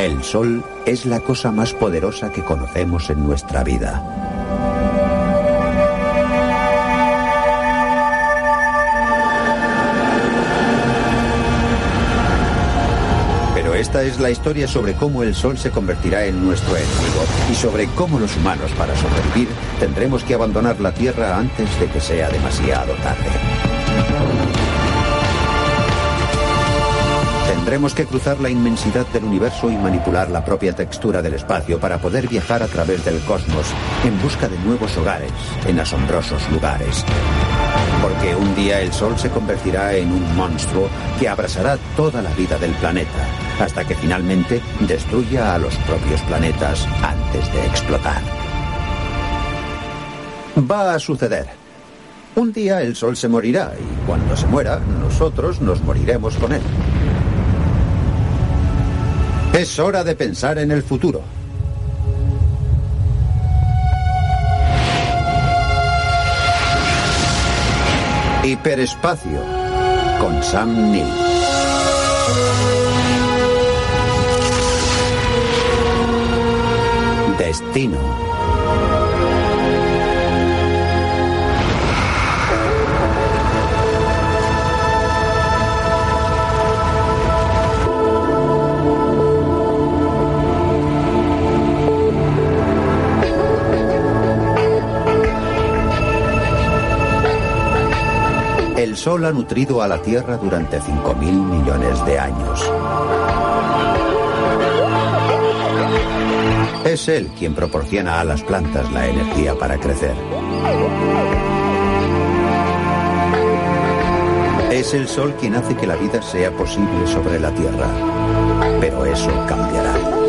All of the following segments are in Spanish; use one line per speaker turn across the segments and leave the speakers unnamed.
El sol es la cosa más poderosa que conocemos en nuestra vida. Pero esta es la historia sobre cómo el sol se convertirá en nuestro enemigo y sobre cómo los humanos para sobrevivir tendremos que abandonar la Tierra antes de que sea demasiado tarde. Tendremos que cruzar la inmensidad del universo y manipular la propia textura del espacio para poder viajar a través del cosmos en busca de nuevos hogares en asombrosos lugares. Porque un día el Sol se convertirá en un monstruo que abrazará toda la vida del planeta, hasta que finalmente destruya a los propios planetas antes de explotar. Va a suceder. Un día el Sol se morirá y cuando se muera, nosotros nos moriremos con él. Es hora de pensar en el futuro. Hiperespacio con Sam Neill. Destino. Sol ha nutrido a la Tierra durante 5.000 millones de años. Es Él quien proporciona a las plantas la energía para crecer. Es el Sol quien hace que la vida sea posible sobre la Tierra. Pero eso cambiará.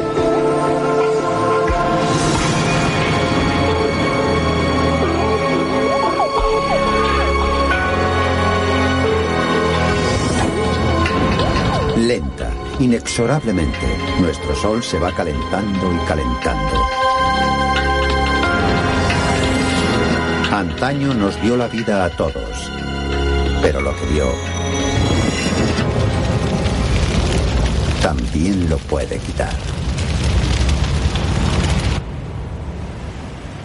Lenta, inexorablemente, nuestro Sol se va calentando y calentando. Antaño nos dio la vida a todos, pero lo que dio también lo puede quitar.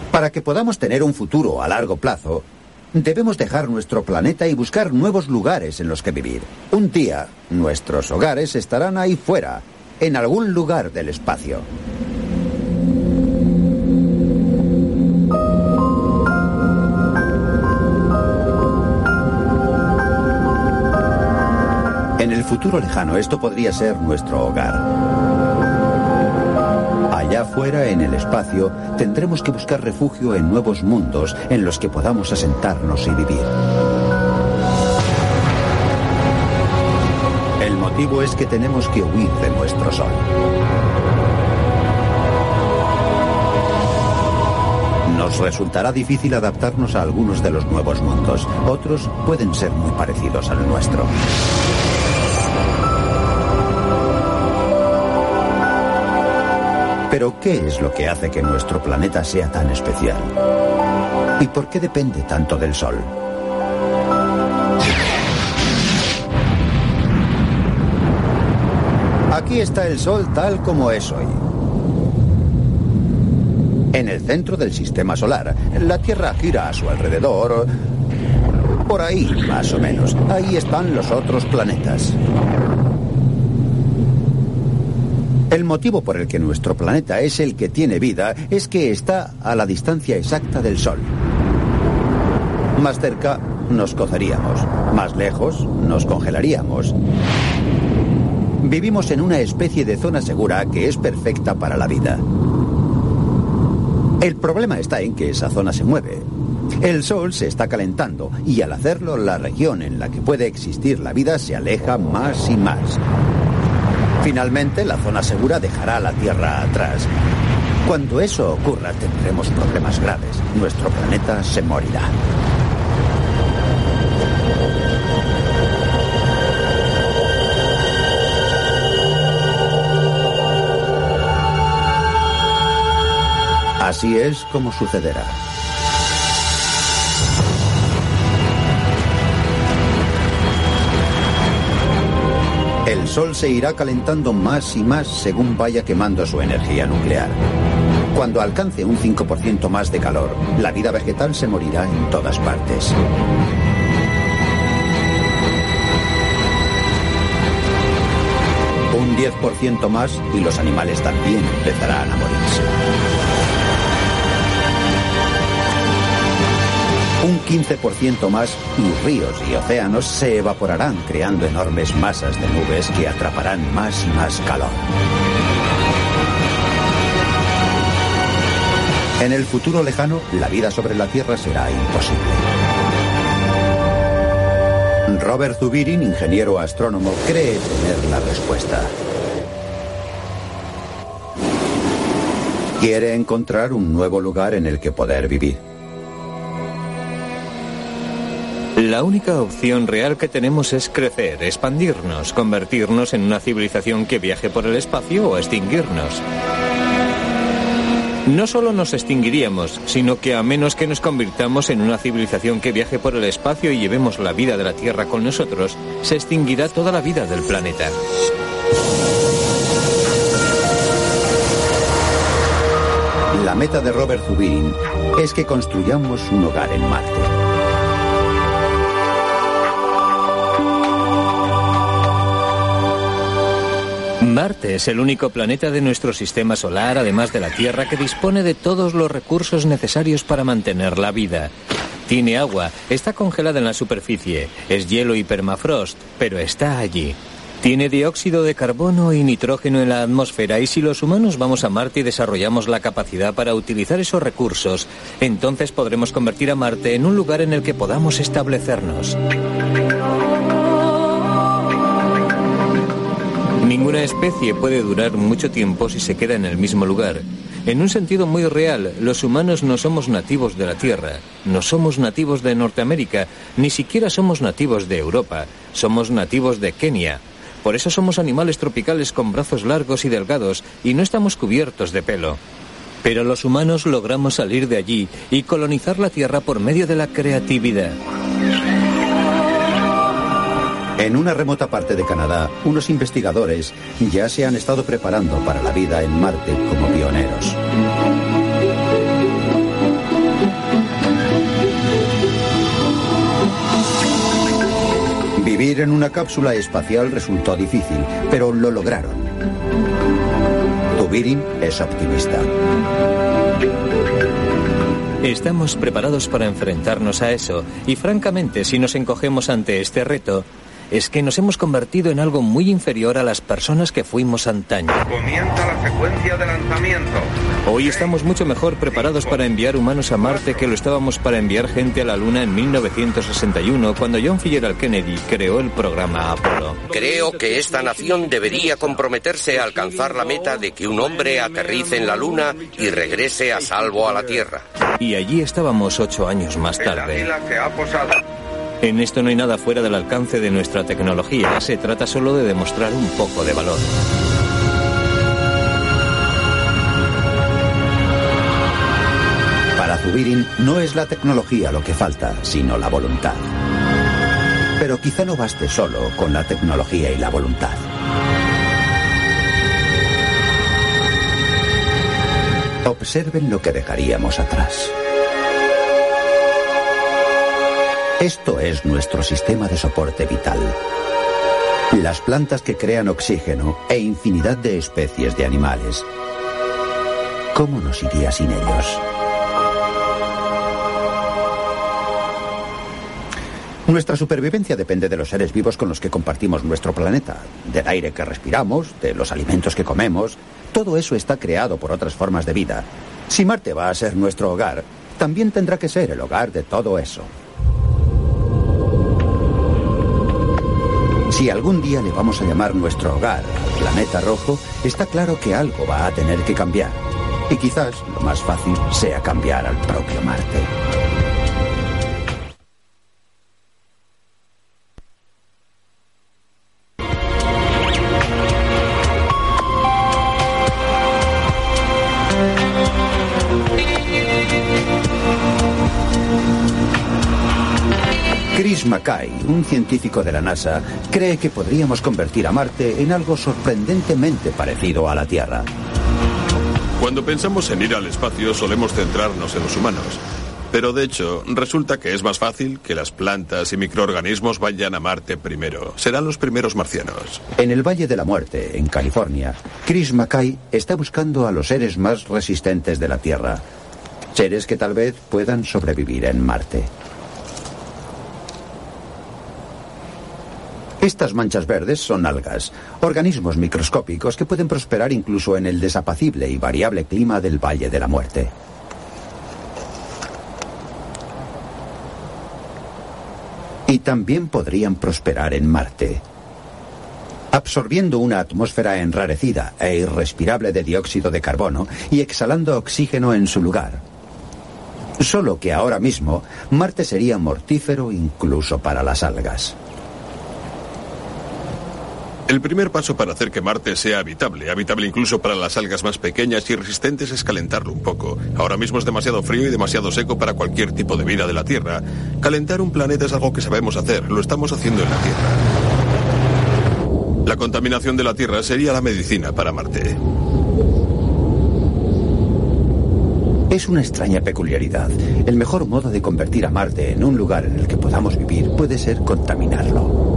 Para que podamos tener un futuro a largo plazo, debemos dejar nuestro planeta y buscar nuevos lugares en los que vivir. Un día, nuestros hogares estarán ahí fuera, en algún lugar del espacio. En el futuro lejano esto podría ser nuestro hogar. Allá afuera, en el espacio, tendremos que buscar refugio en nuevos mundos en los que podamos asentarnos y vivir. El motivo es que tenemos que huir de nuestro sol. Nos resultará difícil adaptarnos a algunos de los nuevos mundos. Otros pueden ser muy parecidos al nuestro. Pero ¿qué es lo que hace que nuestro planeta sea tan especial? ¿Y por qué depende tanto del Sol? Aquí está el Sol tal como es hoy. En el centro del sistema solar, la Tierra gira a su alrededor. Por ahí, más o menos. Ahí están los otros planetas. El motivo por el que nuestro planeta es el que tiene vida es que está a la distancia exacta del Sol. Más cerca nos coceríamos, más lejos nos congelaríamos. Vivimos en una especie de zona segura que es perfecta para la vida. El problema está en que esa zona se mueve. El Sol se está calentando y al hacerlo la región en la que puede existir la vida se aleja más y más. Finalmente, la zona segura dejará la Tierra atrás. Cuando eso ocurra, tendremos problemas graves. Nuestro planeta se morirá. Así es como sucederá. El Sol se irá calentando más y más según vaya quemando su energía nuclear. Cuando alcance un 5% más de calor, la vida vegetal se morirá en todas partes. Un 10% más y los animales también empezarán a morirse. 15% más y ríos y océanos se evaporarán creando enormes masas de nubes que atraparán más y más calor. En el futuro lejano, la vida sobre la Tierra será imposible. Robert Zubirin, ingeniero astrónomo, cree tener la respuesta. Quiere encontrar un nuevo lugar en el que poder vivir.
La única opción real que tenemos es crecer, expandirnos, convertirnos en una civilización que viaje por el espacio o extinguirnos. No solo nos extinguiríamos, sino que a menos que nos convirtamos en una civilización que viaje por el espacio y llevemos la vida de la Tierra con nosotros, se extinguirá toda la vida del planeta.
La meta de Robert Zubirin es que construyamos un hogar en Marte.
Marte es el único planeta de nuestro sistema solar, además de la Tierra, que dispone de todos los recursos necesarios para mantener la vida. Tiene agua, está congelada en la superficie, es hielo y permafrost, pero está allí. Tiene dióxido de carbono y nitrógeno en la atmósfera y si los humanos vamos a Marte y desarrollamos la capacidad para utilizar esos recursos, entonces podremos convertir a Marte en un lugar en el que podamos establecernos. Ninguna especie puede durar mucho tiempo si se queda en el mismo lugar. En un sentido muy real, los humanos no somos nativos de la Tierra, no somos nativos de Norteamérica, ni siquiera somos nativos de Europa, somos nativos de Kenia. Por eso somos animales tropicales con brazos largos y delgados y no estamos cubiertos de pelo. Pero los humanos logramos salir de allí y colonizar la Tierra por medio de la creatividad.
En una remota parte de Canadá, unos investigadores ya se han estado preparando para la vida en Marte como pioneros. Vivir en una cápsula espacial resultó difícil, pero lo lograron. Tubirin es optimista.
Estamos preparados para enfrentarnos a eso y francamente si nos encogemos ante este reto, es que nos hemos convertido en algo muy inferior a las personas que fuimos antaño.
Comienza la secuencia de lanzamiento.
Hoy estamos mucho mejor preparados para enviar humanos a Marte que lo estábamos para enviar gente a la Luna en 1961, cuando John Fitzgerald Kennedy creó el programa Apolo.
Creo que esta nación debería comprometerse a alcanzar la meta de que un hombre aterrice en la Luna y regrese a salvo a la Tierra.
Y allí estábamos ocho años más tarde.
El águila se ha posado.
En esto no hay nada fuera del alcance de nuestra tecnología, se trata solo de demostrar un poco de valor.
Para Zubirin no es la tecnología lo que falta, sino la voluntad. Pero quizá no baste solo con la tecnología y la voluntad. Observen lo que dejaríamos atrás. Esto es nuestro sistema de soporte vital. Las plantas que crean oxígeno e infinidad de especies de animales. ¿Cómo nos iría sin ellos? Nuestra supervivencia depende de los seres vivos con los que compartimos nuestro planeta, del aire que respiramos, de los alimentos que comemos. Todo eso está creado por otras formas de vida. Si Marte va a ser nuestro hogar, también tendrá que ser el hogar de todo eso. Si algún día le vamos a llamar nuestro hogar planeta rojo, está claro que algo va a tener que cambiar. Y quizás lo más fácil sea cambiar al propio Marte. Un científico de la NASA, cree que podríamos convertir a Marte en algo sorprendentemente parecido a la Tierra.
Cuando pensamos en ir al espacio solemos centrarnos en los humanos. Pero de hecho, resulta que es más fácil que las plantas y microorganismos vayan a Marte primero. Serán los primeros marcianos.
En el Valle de la Muerte, en California, Chris Mackay está buscando a los seres más resistentes de la Tierra. Seres que tal vez puedan sobrevivir en Marte. Estas manchas verdes son algas, organismos microscópicos que pueden prosperar incluso en el desapacible y variable clima del Valle de la Muerte. Y también podrían prosperar en Marte, absorbiendo una atmósfera enrarecida e irrespirable de dióxido de carbono y exhalando oxígeno en su lugar. Solo que ahora mismo Marte sería mortífero incluso para las algas.
El primer paso para hacer que Marte sea habitable, habitable incluso para las algas más pequeñas y resistentes, es calentarlo un poco. Ahora mismo es demasiado frío y demasiado seco para cualquier tipo de vida de la Tierra. Calentar un planeta es algo que sabemos hacer, lo estamos haciendo en la Tierra. La contaminación de la Tierra sería la medicina para Marte.
Es una extraña peculiaridad. El mejor modo de convertir a Marte en un lugar en el que podamos vivir puede ser contaminarlo.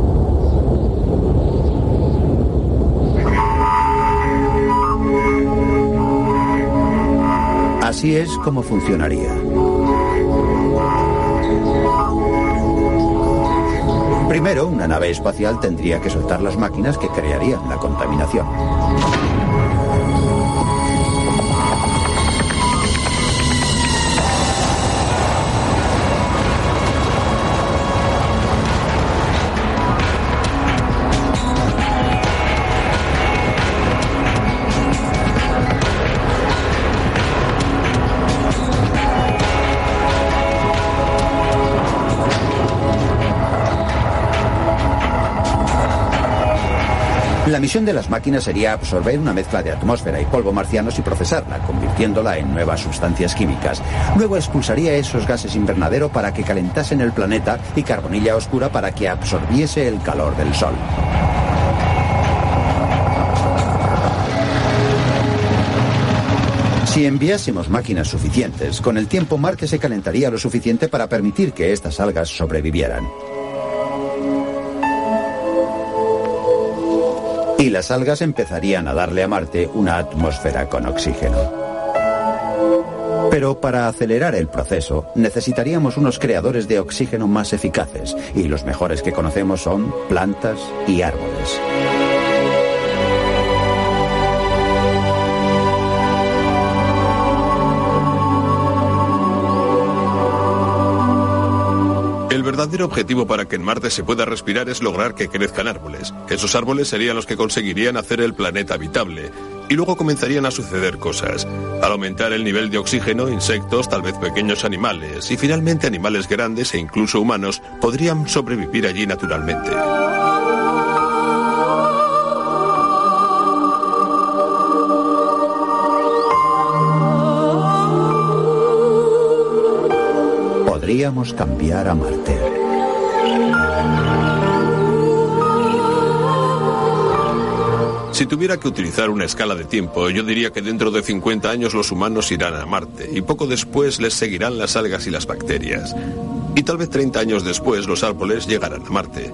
Así es como funcionaría. Primero, una nave espacial tendría que soltar las máquinas que crearían la contaminación. La misión de las máquinas sería absorber una mezcla de atmósfera y polvo marcianos y procesarla, convirtiéndola en nuevas sustancias químicas. Luego expulsaría esos gases invernadero para que calentasen el planeta y carbonilla oscura para que absorbiese el calor del Sol. Si enviásemos máquinas suficientes, con el tiempo Marte se calentaría lo suficiente para permitir que estas algas sobrevivieran. Y las algas empezarían a darle a Marte una atmósfera con oxígeno. Pero para acelerar el proceso necesitaríamos unos creadores de oxígeno más eficaces y los mejores que conocemos son plantas y árboles.
El verdadero objetivo para que en Marte se pueda respirar es lograr que crezcan árboles. Esos árboles serían los que conseguirían hacer el planeta habitable. Y luego comenzarían a suceder cosas. Al aumentar el nivel de oxígeno, insectos, tal vez pequeños animales y finalmente animales grandes e incluso humanos podrían sobrevivir allí naturalmente.
Podríamos cambiar a Marte.
Si tuviera que utilizar una escala de tiempo, yo diría que dentro de 50 años los humanos irán a Marte y poco después les seguirán las algas y las bacterias. Y tal vez 30 años después los árboles llegarán a Marte.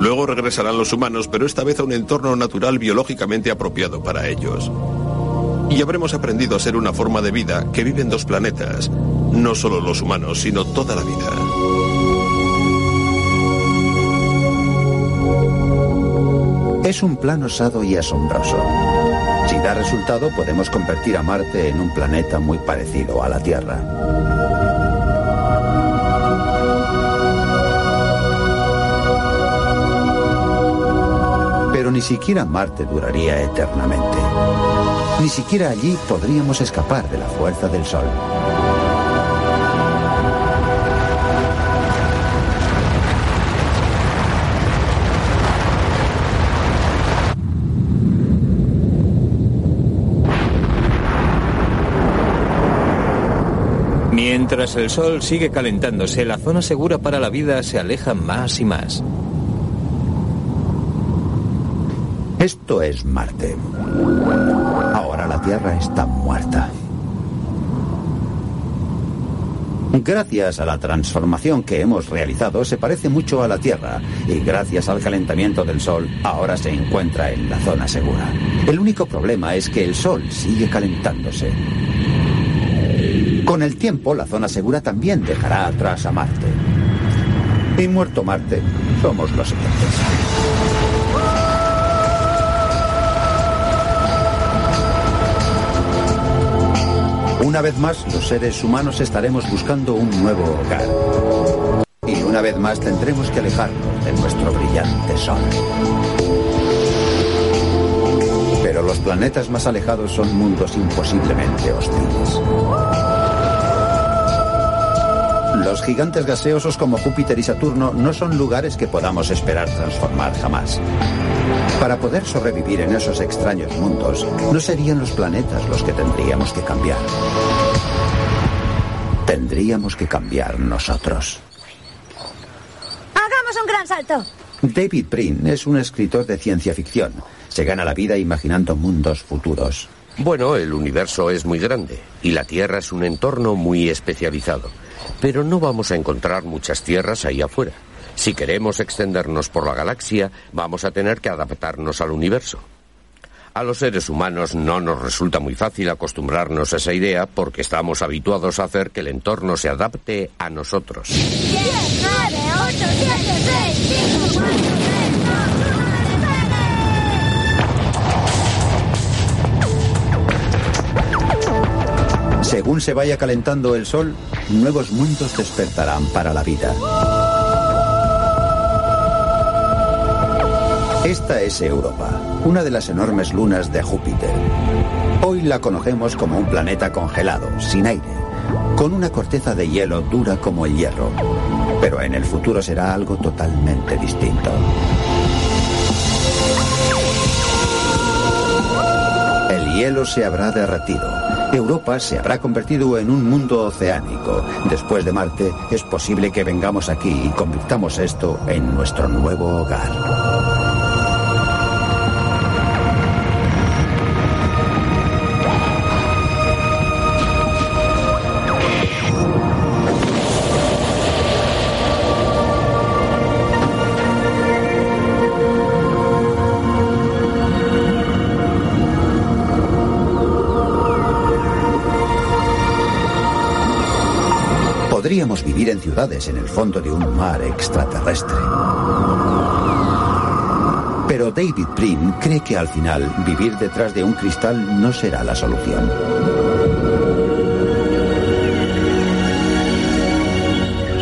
Luego regresarán los humanos, pero esta vez a un entorno natural biológicamente apropiado para ellos. Y habremos aprendido a ser una forma de vida que vive en dos planetas, no solo los humanos, sino toda la vida.
Es un plan osado y asombroso. Si da resultado, podemos convertir a Marte en un planeta muy parecido a la Tierra. Pero ni siquiera Marte duraría eternamente. Ni siquiera allí podríamos escapar de la fuerza del Sol.
Mientras el Sol sigue calentándose, la zona segura para la vida se aleja más y más.
Esto es Marte. Tierra está muerta. Gracias a la transformación que hemos realizado, se parece mucho a la Tierra y gracias al calentamiento del Sol, ahora se encuentra en la zona segura. El único problema es que el Sol sigue calentándose. Con el tiempo, la zona segura también dejará atrás a Marte. Y muerto Marte, somos los siguientes. Una vez más, los seres humanos estaremos buscando un nuevo hogar. Y una vez más tendremos que alejarnos de nuestro brillante sol. Pero los planetas más alejados son mundos imposiblemente hostiles. Los gigantes gaseosos como Júpiter y Saturno no son lugares que podamos esperar transformar jamás. Para poder sobrevivir en esos extraños mundos, no serían los planetas los que tendríamos que cambiar. Tendríamos que cambiar nosotros.
¡Hagamos un gran salto!
David Brin es un escritor de ciencia ficción. Se gana la vida imaginando mundos futuros.
Bueno, el universo es muy grande y la Tierra es un entorno muy especializado. Pero no vamos a encontrar muchas tierras ahí afuera. Si queremos extendernos por la galaxia, vamos a tener que adaptarnos al universo. A los seres humanos no nos resulta muy fácil acostumbrarnos a esa idea porque estamos habituados a hacer que el entorno se adapte a nosotros.
10, 9, 8, 7, 6, 5, 4,
Según se vaya calentando el Sol, nuevos mundos despertarán para la vida. Esta es Europa, una de las enormes lunas de Júpiter. Hoy la conocemos como un planeta congelado, sin aire, con una corteza de hielo dura como el hierro. Pero en el futuro será algo totalmente distinto. El hielo se habrá derretido. Europa se habrá convertido en un mundo oceánico. Después de Marte, es posible que vengamos aquí y convirtamos esto en nuestro nuevo hogar. Ciudades en el fondo de un mar extraterrestre. Pero David Prim cree que al final vivir detrás de un cristal no será la solución.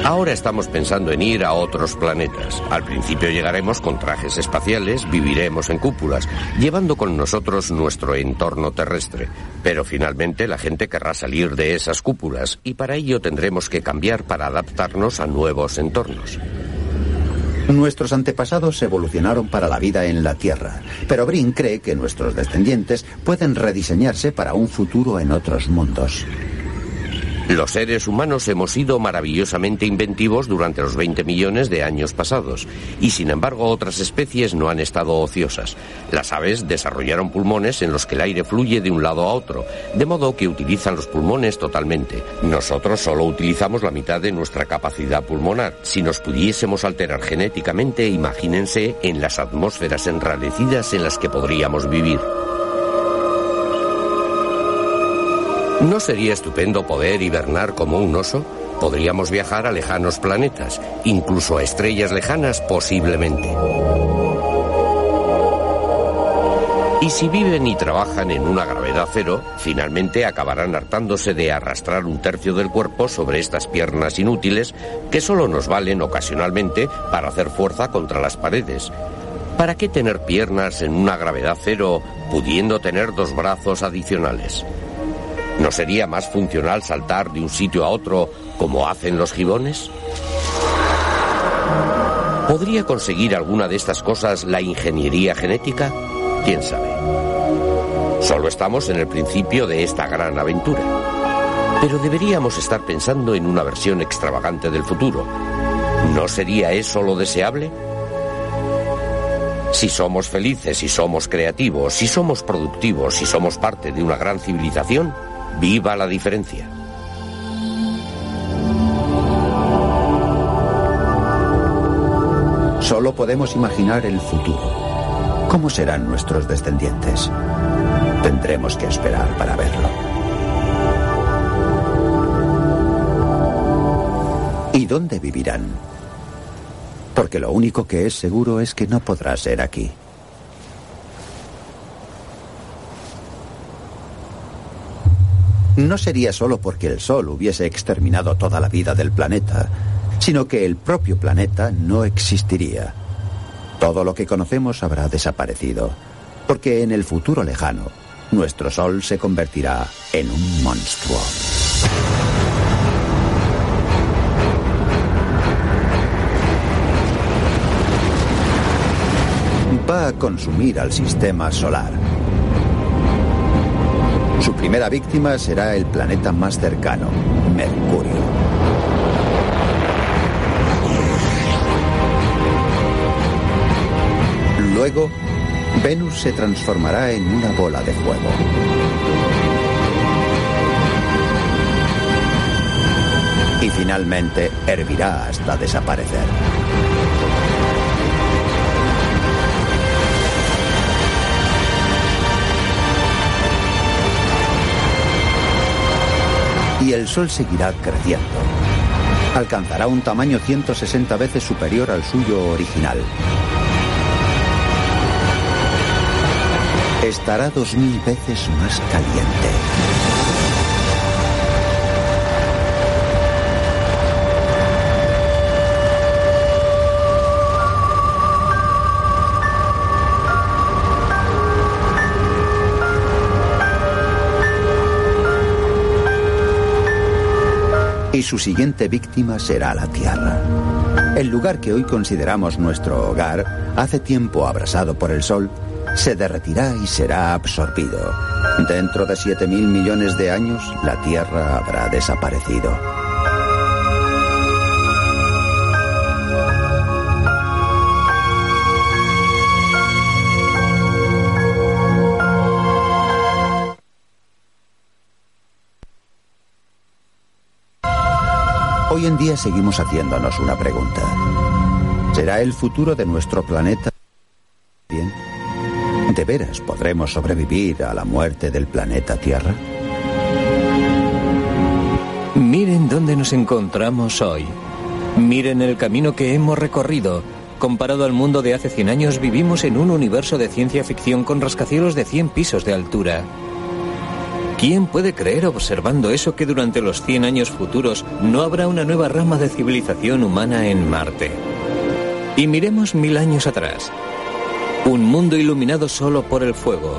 Ahora estamos pensando en ir a otros planetas. Al principio llegaremos con trajes espaciales, viviremos en cúpulas, llevando con nosotros nuestro entorno terrestre. Pero finalmente la gente querrá salir de esas cúpulas y para ello tendremos que cambiar para adaptarnos a nuevos entornos.
Nuestros antepasados evolucionaron para la vida en la Tierra, pero Brin cree que nuestros descendientes pueden rediseñarse para un futuro en otros mundos.
Los seres humanos hemos sido maravillosamente inventivos durante los 20 millones de años pasados, y sin embargo otras especies no han estado ociosas. Las aves desarrollaron pulmones en los que el aire fluye de un lado a otro, de modo que utilizan los pulmones totalmente. Nosotros solo utilizamos la mitad de nuestra capacidad pulmonar. Si nos pudiésemos alterar genéticamente, imagínense en las atmósferas enrarecidas en las que podríamos vivir. ¿No sería estupendo poder hibernar como un oso? Podríamos viajar a lejanos planetas, incluso a estrellas lejanas posiblemente. Y si viven y trabajan en una gravedad cero, finalmente acabarán hartándose de arrastrar un tercio del cuerpo sobre estas piernas inútiles que solo nos valen ocasionalmente para hacer fuerza contra las paredes. ¿Para qué tener piernas en una gravedad cero pudiendo tener dos brazos adicionales? ¿No sería más funcional saltar de un sitio a otro como hacen los gibones? ¿Podría conseguir alguna de estas cosas la ingeniería genética? ¿Quién sabe? Solo estamos en el principio de esta gran aventura. Pero deberíamos estar pensando en una versión extravagante del futuro. ¿No sería eso lo deseable? Si somos felices, si somos creativos, si somos productivos, si somos parte de una gran civilización, viva la diferencia.
Solo podemos imaginar el futuro. ¿Cómo serán nuestros descendientes? Tendremos que esperar para verlo. ¿Y dónde vivirán? Porque lo único que es seguro es que no podrá ser aquí. No sería solo porque el Sol hubiese exterminado toda la vida del planeta, sino que el propio planeta no existiría. Todo lo que conocemos habrá desaparecido, porque en el futuro lejano, nuestro Sol se convertirá en un monstruo. Va a consumir al sistema solar. Su primera víctima será el planeta más cercano, Mercurio. Luego, Venus se transformará en una bola de fuego. Y finalmente hervirá hasta desaparecer. El Sol seguirá creciendo. Alcanzará un tamaño 160 veces superior al suyo original. estará dos mil veces más caliente. Y su siguiente víctima será la Tierra. El lugar que hoy consideramos nuestro hogar, hace tiempo abrasado por el sol, se derretirá y será absorbido. Dentro de 7 mil millones de años, la Tierra habrá desaparecido. Hoy en día seguimos haciéndonos una pregunta. ¿Será el futuro de nuestro planeta bien? ¿De veras podremos sobrevivir a la muerte del planeta Tierra?
Miren dónde nos encontramos hoy. Miren el camino que hemos recorrido. Comparado al mundo de hace 100 años, vivimos en un universo de ciencia ficción con rascacielos de 100 pisos de altura. ¿Quién puede creer observando eso que durante los 100 años futuros no habrá una nueva rama de civilización humana en Marte? Y miremos mil años atrás. Un mundo iluminado solo por el fuego.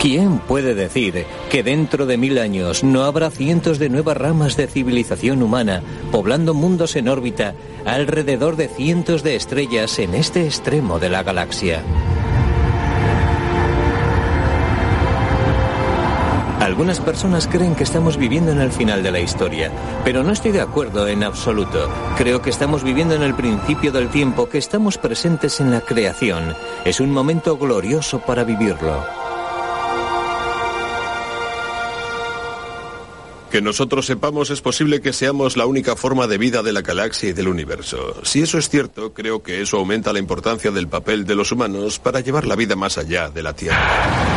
¿Quién puede decir que dentro de mil años no habrá cientos de nuevas ramas de civilización humana poblando mundos en órbita alrededor de cientos de estrellas en este extremo de la galaxia? Algunas personas creen que estamos viviendo en el final de la historia, pero no estoy de acuerdo en absoluto. Creo que estamos viviendo en el principio del tiempo, que estamos presentes en la creación. Es un momento glorioso para vivirlo.
Que nosotros sepamos es posible que seamos la única forma de vida de la galaxia y del universo. Si eso es cierto, creo que eso aumenta la importancia del papel de los humanos para llevar la vida más allá de la Tierra.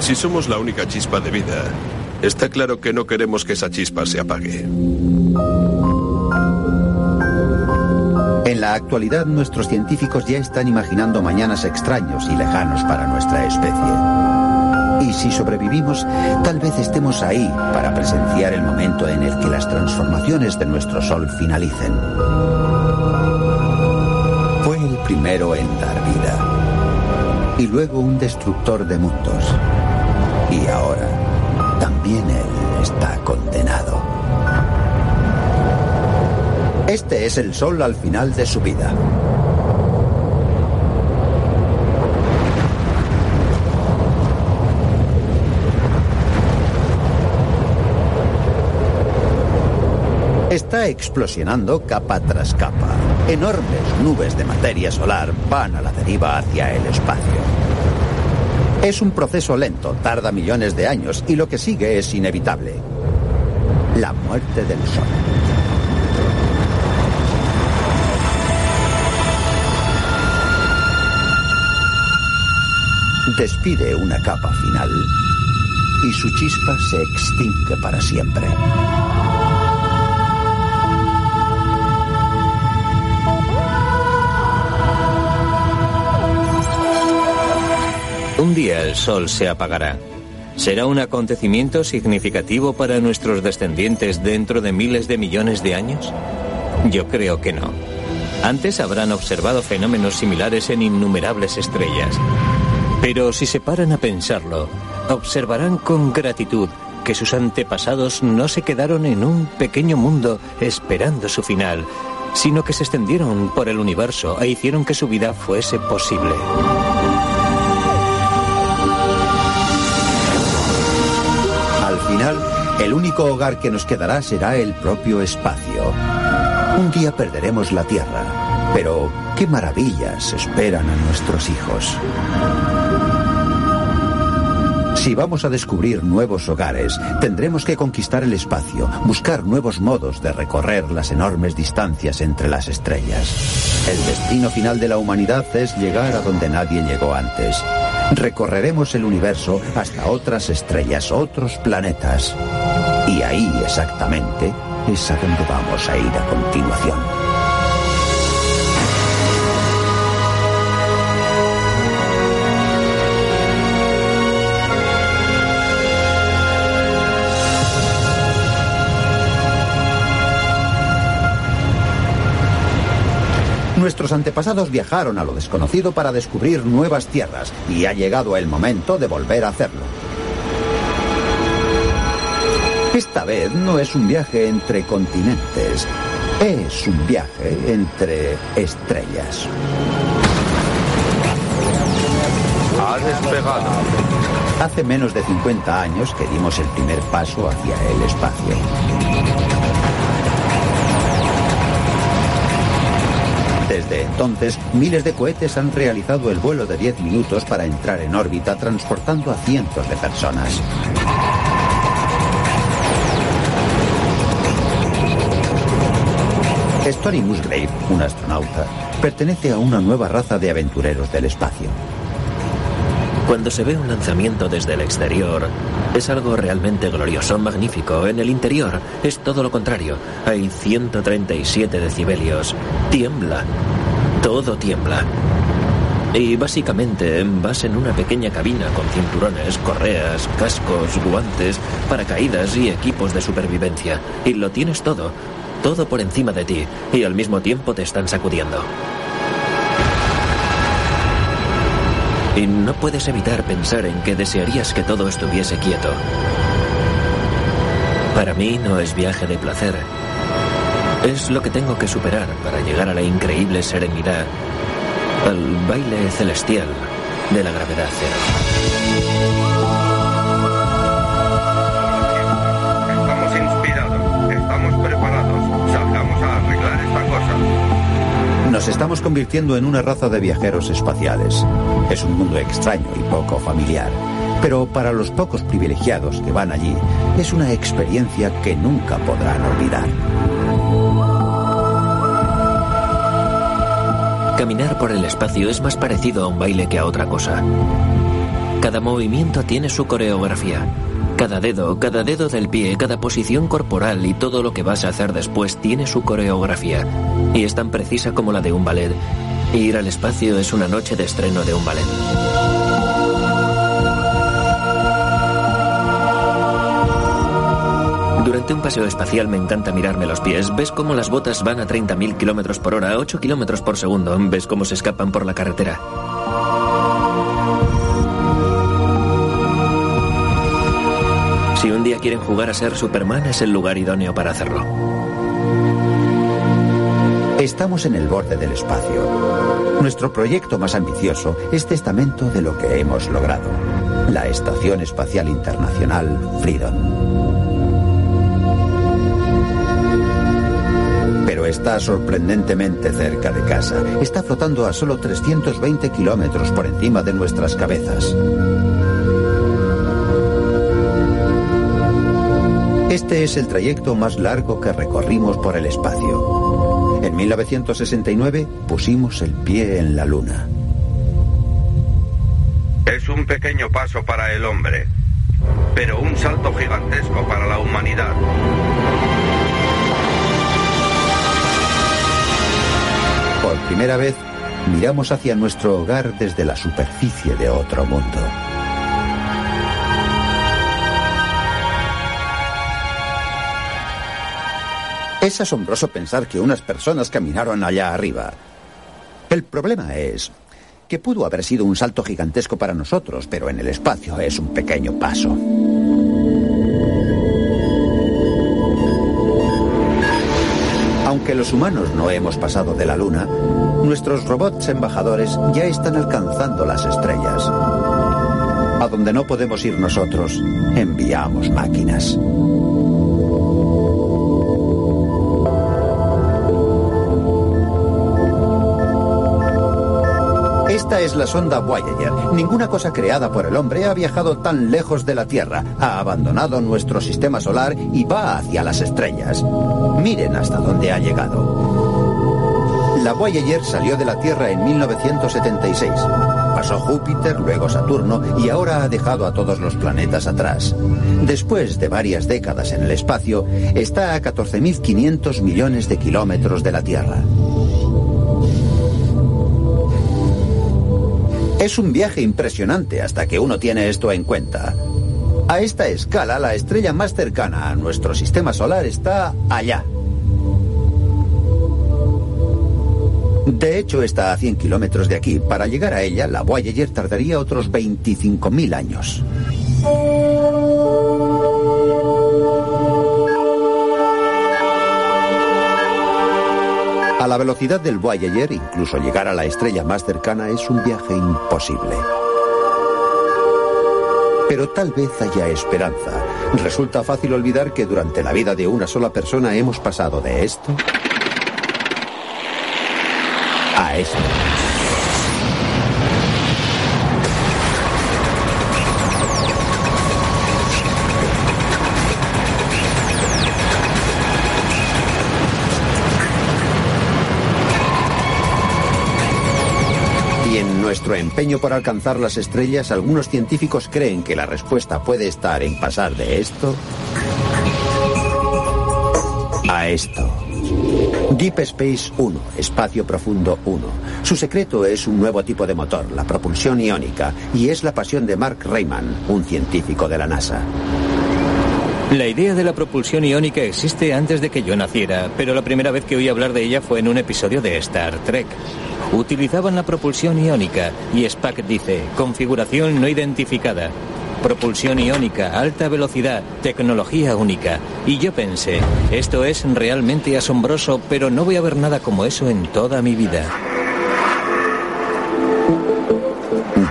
Si somos la única chispa de vida, está claro que no queremos que esa chispa se apague.
En la actualidad nuestros científicos ya están imaginando mañanas extraños y lejanos para nuestra especie. Y si sobrevivimos, tal vez estemos ahí para presenciar el momento en el que las transformaciones de nuestro Sol finalicen. Fue el primero en dar vida. Y luego un destructor de mundos. Y ahora, también él está condenado. Este es el sol al final de su vida. Está explosionando capa tras capa. Enormes nubes de materia solar van a la deriva hacia el espacio. Es un proceso lento, tarda millones de años y lo que sigue es inevitable. La muerte del Sol. Despide una capa final y su chispa se extingue para siempre.
Un día el sol se apagará. ¿Será un acontecimiento significativo para nuestros descendientes dentro de miles de millones de años? Yo creo que no. Antes habrán observado fenómenos similares en innumerables estrellas. Pero si se paran a pensarlo, observarán con gratitud que sus antepasados no se quedaron en un pequeño mundo esperando su final, sino que se extendieron por el universo e hicieron que su vida fuese posible.
El único hogar que nos quedará será el propio espacio. Un día perderemos la Tierra, pero qué maravillas esperan a nuestros hijos. Si vamos a descubrir nuevos hogares, tendremos que conquistar el espacio, buscar nuevos modos de recorrer las enormes distancias entre las estrellas. El destino final de la humanidad es llegar a donde nadie llegó antes. Recorreremos el universo hasta otras estrellas, otros planetas. Y ahí exactamente es a donde vamos a ir a continuación. Nuestros antepasados viajaron a lo desconocido para descubrir nuevas tierras y ha llegado el momento de volver a hacerlo. Esta vez no es un viaje entre continentes, es un viaje entre estrellas.
Ha despegado.
Hace menos de 50 años que dimos el primer paso hacia el espacio. Entonces, miles de cohetes han realizado el vuelo de 10 minutos para entrar en órbita transportando a cientos de personas. Story Musgrave, un astronauta, pertenece a una nueva raza de aventureros del espacio.
Cuando se ve un lanzamiento desde el exterior, es algo realmente glorioso, magnífico. En el interior es todo lo contrario. Hay 137 decibelios. Tiembla. Todo tiembla. Y básicamente vas en una pequeña cabina con cinturones, correas, cascos, guantes, paracaídas y equipos de supervivencia. Y lo tienes todo, todo por encima de ti, y al mismo tiempo te están sacudiendo. Y no puedes evitar pensar en que desearías que todo estuviese quieto. Para mí no es viaje de placer. Es lo que tengo que superar para llegar a la increíble serenidad, al baile celestial de la gravedad cero.
Estamos inspirados, estamos preparados. Salgamos a arreglar esta cosa.
Nos estamos convirtiendo en una raza de viajeros espaciales. Es un mundo extraño y poco familiar. Pero para los pocos privilegiados que van allí, es una experiencia que nunca podrán olvidar.
Caminar por el espacio es más parecido a un baile que a otra cosa. Cada movimiento tiene su coreografía. Cada dedo, cada dedo del pie, cada posición corporal y todo lo que vas a hacer después tiene su coreografía. Y es tan precisa como la de un ballet. Ir al espacio es una noche de estreno de un ballet. Durante un paseo espacial me encanta mirarme los pies. Ves cómo las botas van a 30.000 kilómetros por hora, a 8 kilómetros por segundo. Ves cómo se escapan por la carretera. Si un día quieren jugar a ser Superman, es el lugar idóneo para hacerlo.
Estamos en el borde del espacio. Nuestro proyecto más ambicioso es testamento de lo que hemos logrado. La Estación Espacial Internacional Freedom. Está sorprendentemente cerca de casa. Está flotando a solo 320 kilómetros por encima de nuestras cabezas. Este es el trayecto más largo que recorrimos por el espacio. En 1969 pusimos el pie en la Luna.
Es un pequeño paso para el hombre, pero un salto gigantesco para la humanidad.
Primera vez, miramos hacia nuestro hogar desde la superficie de otro mundo. Es asombroso pensar que unas personas caminaron allá arriba. El problema es que pudo haber sido un salto gigantesco para nosotros, pero en el espacio es un pequeño paso. Los humanos no hemos pasado de la Luna, nuestros robots embajadores ya están alcanzando las estrellas. A donde no podemos ir nosotros, enviamos máquinas. Es la sonda Voyager. Ninguna cosa creada por el hombre ha viajado tan lejos de la Tierra, ha abandonado nuestro sistema solar y va hacia las estrellas. Miren hasta dónde ha llegado. La Voyager salió de la Tierra en 1976. Pasó Júpiter, luego Saturno y ahora ha dejado a todos los planetas atrás. Después de varias décadas en el espacio, está a 14.500 millones de kilómetros de la Tierra. Es un viaje impresionante hasta que uno tiene esto en cuenta. A esta escala, la estrella más cercana a nuestro sistema solar está allá. De hecho, está a 100 kilómetros de aquí. Para llegar a ella, la Voyager tardaría otros 25.000 años. A la velocidad del Voyager, incluso llegar a la estrella más cercana es un viaje imposible. Pero tal vez haya esperanza. Resulta fácil olvidar que durante la vida de una sola persona hemos pasado de esto a esto. Empeño por alcanzar las estrellas, algunos científicos creen que la respuesta puede estar en pasar de esto a esto. Deep Space 1, Espacio Profundo 1. Su secreto es un nuevo tipo de motor, la propulsión iónica, y es la pasión de Mark Rayman, un científico de la NASA.
La idea de la propulsión iónica existe antes de que yo naciera, pero la primera vez que oí hablar de ella fue en un episodio de Star Trek. Utilizaban la propulsión iónica y Spock dice, configuración no identificada. Propulsión iónica, alta velocidad, tecnología única. Y yo pensé, esto es realmente asombroso, pero no voy a ver nada como eso en toda mi vida.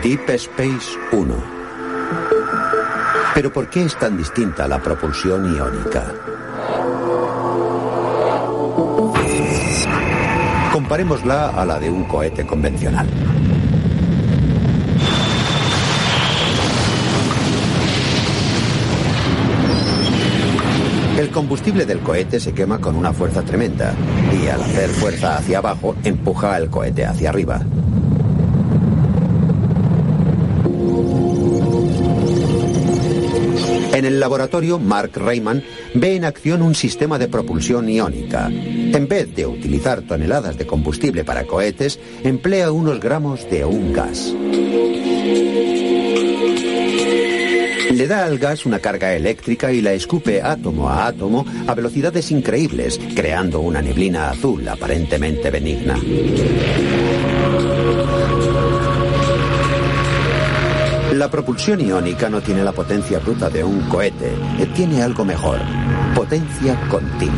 Deep Space 1. Pero ¿por qué es tan distinta la propulsión iónica? Comparémosla a la de un cohete convencional. El combustible del cohete se quema con una fuerza tremenda y al hacer fuerza hacia abajo empuja el cohete hacia arriba. En el laboratorio, Mark Rayman ve en acción un sistema de propulsión iónica. En vez de utilizar toneladas de combustible para cohetes, emplea unos gramos de un gas. Le da al gas una carga eléctrica y la escupe átomo a átomo a velocidades increíbles, creando una neblina azul aparentemente benigna. La propulsión iónica no tiene la potencia bruta de un cohete, tiene algo mejor, potencia continua.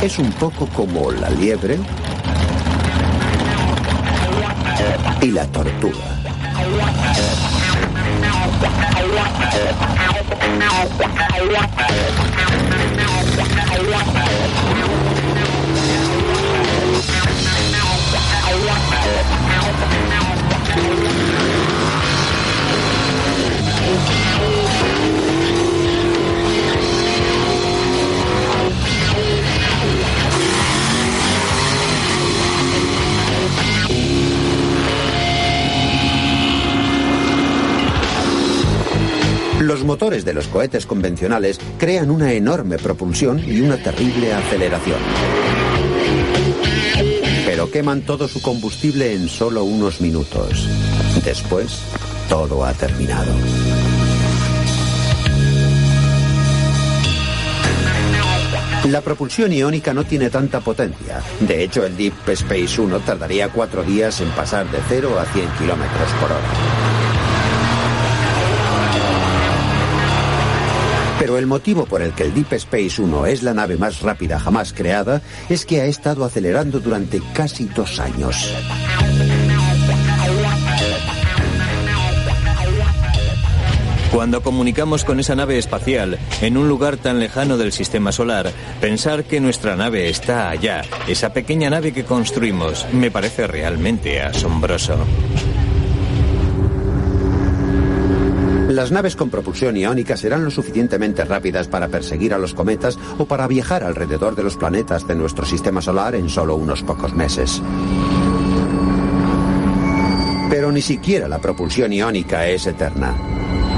Es un poco como la liebre y la tortura. Motores de los cohetes convencionales crean una enorme propulsión y una terrible aceleración. Pero queman todo su combustible en solo unos minutos. Después, todo ha terminado. La propulsión iónica no tiene tanta potencia. De hecho, el Deep Space 1 tardaría cuatro días en pasar de 0 a 100 kilómetros por hora. Pero el motivo por el que el Deep Space 1 es la nave más rápida jamás creada es que ha estado acelerando durante casi dos años.
Cuando comunicamos con esa nave espacial en un lugar tan lejano del sistema solar, pensar que nuestra nave está allá, esa pequeña nave que construimos, me parece realmente asombroso.
Las naves con propulsión iónica serán lo suficientemente rápidas para perseguir a los cometas o para viajar alrededor de los planetas de nuestro sistema solar en solo unos pocos meses. Pero ni siquiera la propulsión iónica es eterna.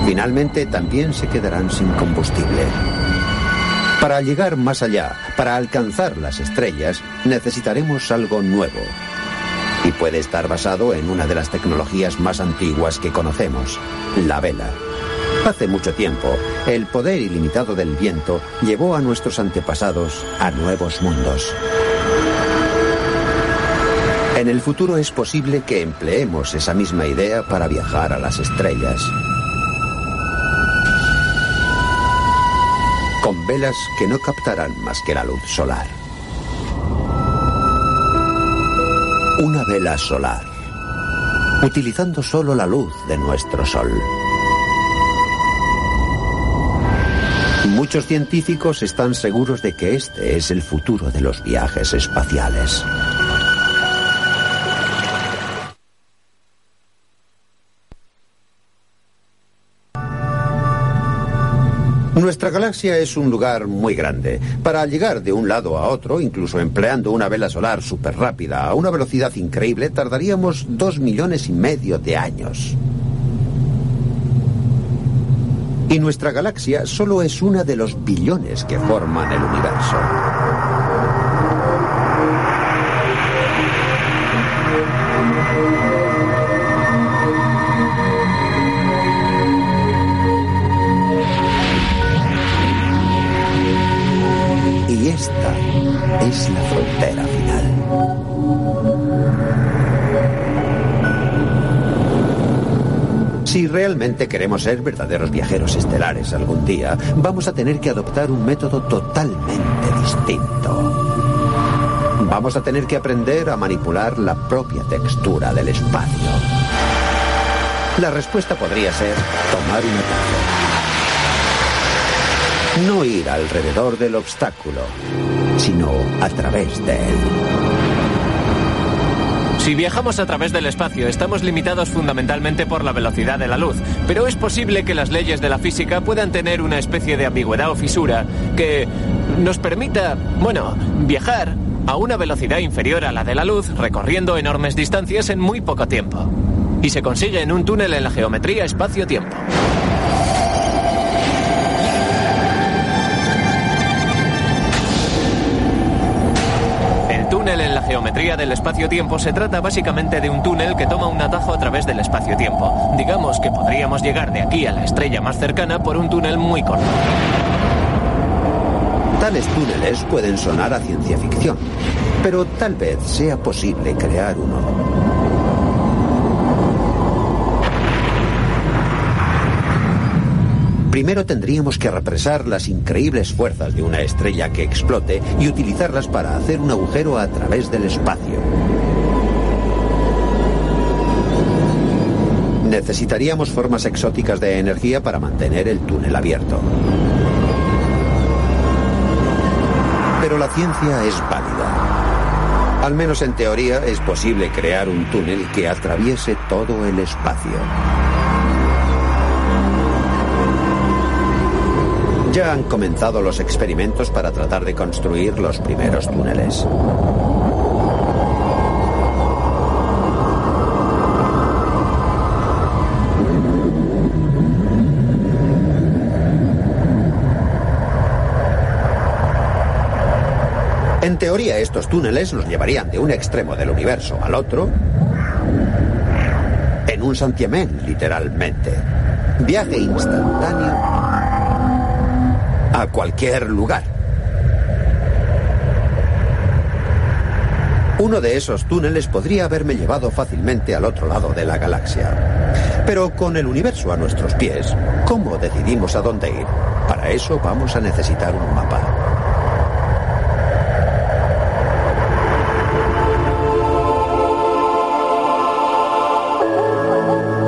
Finalmente también se quedarán sin combustible. Para llegar más allá, para alcanzar las estrellas, necesitaremos algo nuevo. Y puede estar basado en una de las tecnologías más antiguas que conocemos, la vela. Hace mucho tiempo, el poder ilimitado del viento llevó a nuestros antepasados a nuevos mundos. En el futuro es posible que empleemos esa misma idea para viajar a las estrellas. Con velas que no captarán más que la luz solar. Una vela solar, utilizando solo la luz de nuestro sol. Muchos científicos están seguros de que este es el futuro de los viajes espaciales. Nuestra galaxia es un lugar muy grande. Para llegar de un lado a otro, incluso empleando una vela solar súper rápida a una velocidad increíble, tardaríamos dos millones y medio de años. Y nuestra galaxia solo es una de los billones que forman el universo. Y esta es la frontera Si realmente queremos ser verdaderos viajeros estelares algún día, vamos a tener que adoptar un método totalmente distinto. Vamos a tener que aprender a manipular la propia textura del espacio. La respuesta podría ser tomar un atajo. No ir alrededor del obstáculo, sino a través de él.
Si viajamos a través del espacio, estamos limitados fundamentalmente por la velocidad de la luz, pero es posible que las leyes de la física puedan tener una especie de ambigüedad o fisura que nos permita, bueno, viajar a una velocidad inferior a la de la luz, recorriendo enormes distancias en muy poco tiempo. Y se consigue en un túnel en la geometría espacio-tiempo. Geometría del espacio-tiempo se trata básicamente de un túnel que toma un atajo a través del espacio-tiempo. Digamos que podríamos llegar de aquí a la estrella más cercana por un túnel muy corto.
Tales túneles pueden sonar a ciencia ficción, pero tal vez sea posible crear uno. Primero tendríamos que represar las increíbles fuerzas de una estrella que explote y utilizarlas para hacer un agujero a través del espacio. Necesitaríamos formas exóticas de energía para mantener el túnel abierto. Pero la ciencia es válida. Al menos en teoría es posible crear un túnel que atraviese todo el espacio. Ya han comenzado los experimentos para tratar de construir los primeros túneles. En teoría, estos túneles nos llevarían de un extremo del universo al otro en un santiamén, literalmente. Viaje instantáneo cualquier lugar. Uno de esos túneles podría haberme llevado fácilmente al otro lado de la galaxia. Pero con el universo a nuestros pies, ¿cómo decidimos a dónde ir? Para eso vamos a necesitar un mapa.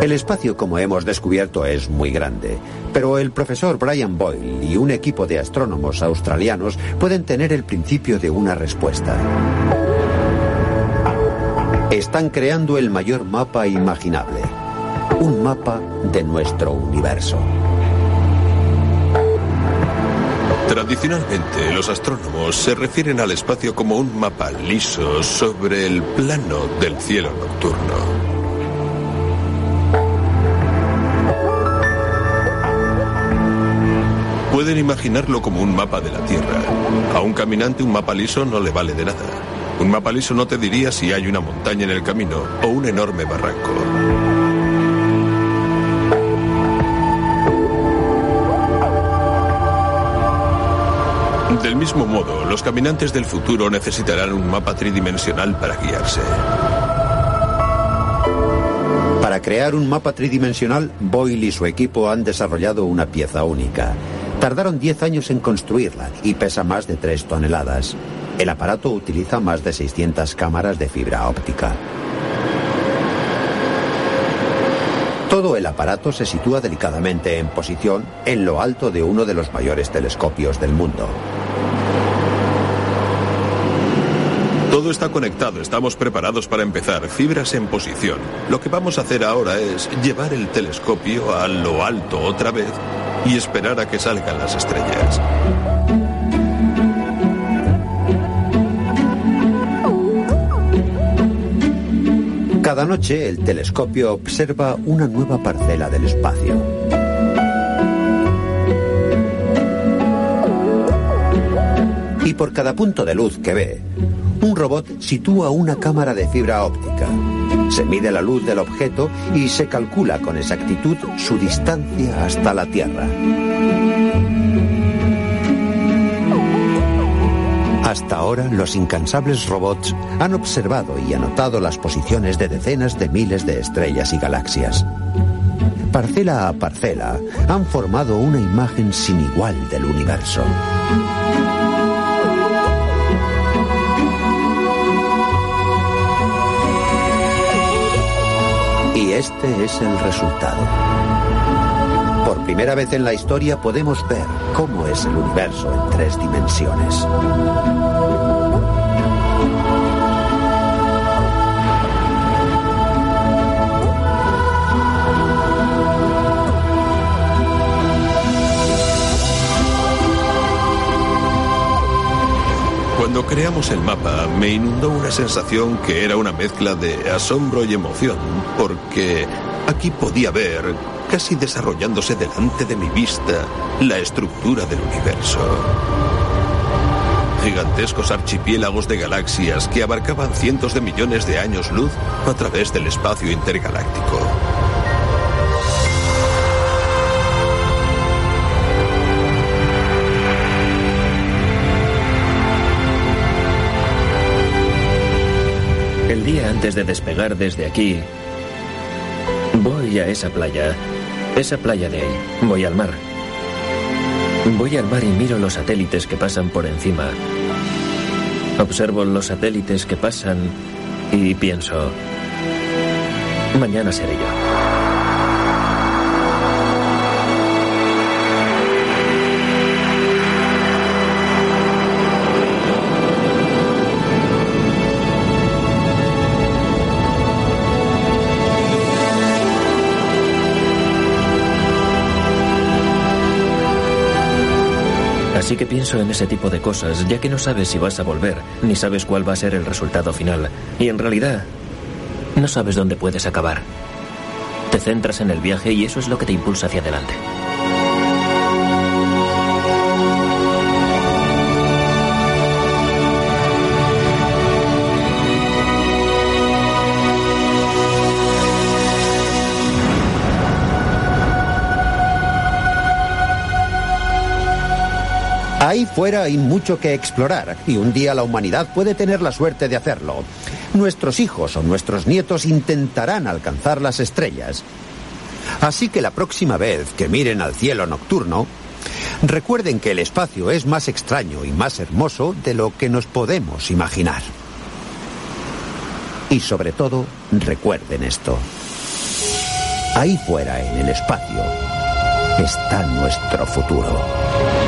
El espacio, como hemos descubierto, es muy grande, pero el profesor Brian Boyle y un equipo de astrónomos australianos pueden tener el principio de una respuesta. Están creando el mayor mapa imaginable, un mapa de nuestro universo.
Tradicionalmente, los astrónomos se refieren al espacio como un mapa liso sobre el plano del cielo nocturno. Pueden imaginarlo como un mapa de la Tierra. A un caminante un mapa liso no le vale de nada. Un mapa liso no te diría si hay una montaña en el camino o un enorme barranco. Del mismo modo, los caminantes del futuro necesitarán un mapa tridimensional para guiarse.
Para crear un mapa tridimensional, Boyle y su equipo han desarrollado una pieza única. Tardaron 10 años en construirla y pesa más de 3 toneladas. El aparato utiliza más de 600 cámaras de fibra óptica. Todo el aparato se sitúa delicadamente en posición en lo alto de uno de los mayores telescopios del mundo.
Todo está conectado, estamos preparados para empezar. Fibras en posición. Lo que vamos a hacer ahora es llevar el telescopio a lo alto otra vez y esperar a que salgan las estrellas.
Cada noche el telescopio observa una nueva parcela del espacio. Y por cada punto de luz que ve, un robot sitúa una cámara de fibra óptica. Se mide la luz del objeto y se calcula con exactitud su distancia hasta la Tierra. Hasta ahora, los incansables robots han observado y anotado las posiciones de decenas de miles de estrellas y galaxias. Parcela a parcela, han formado una imagen sin igual del universo. Este es el resultado. Por primera vez en la historia podemos ver cómo es el universo en tres dimensiones.
Cuando creamos el mapa me inundó una sensación que era una mezcla de asombro y emoción, porque aquí podía ver, casi desarrollándose delante de mi vista, la estructura del universo. Gigantescos archipiélagos de galaxias que abarcaban cientos de millones de años luz a través del espacio intergaláctico.
El día antes de despegar desde aquí, voy a esa playa, esa playa de ahí, voy al mar. Voy al mar y miro los satélites que pasan por encima. Observo los satélites que pasan y pienso, mañana seré yo. Así que pienso en ese tipo de cosas, ya que no sabes si vas a volver, ni sabes cuál va a ser el resultado final. Y en realidad, no sabes dónde puedes acabar. Te centras en el viaje y eso es lo que te impulsa hacia adelante.
Ahí fuera hay mucho que explorar y un día la humanidad puede tener la suerte de hacerlo. Nuestros hijos o nuestros nietos intentarán alcanzar las estrellas. Así que la próxima vez que miren al cielo nocturno, recuerden que el espacio es más extraño y más hermoso de lo que nos podemos imaginar. Y sobre todo, recuerden esto. Ahí fuera en el espacio está nuestro futuro.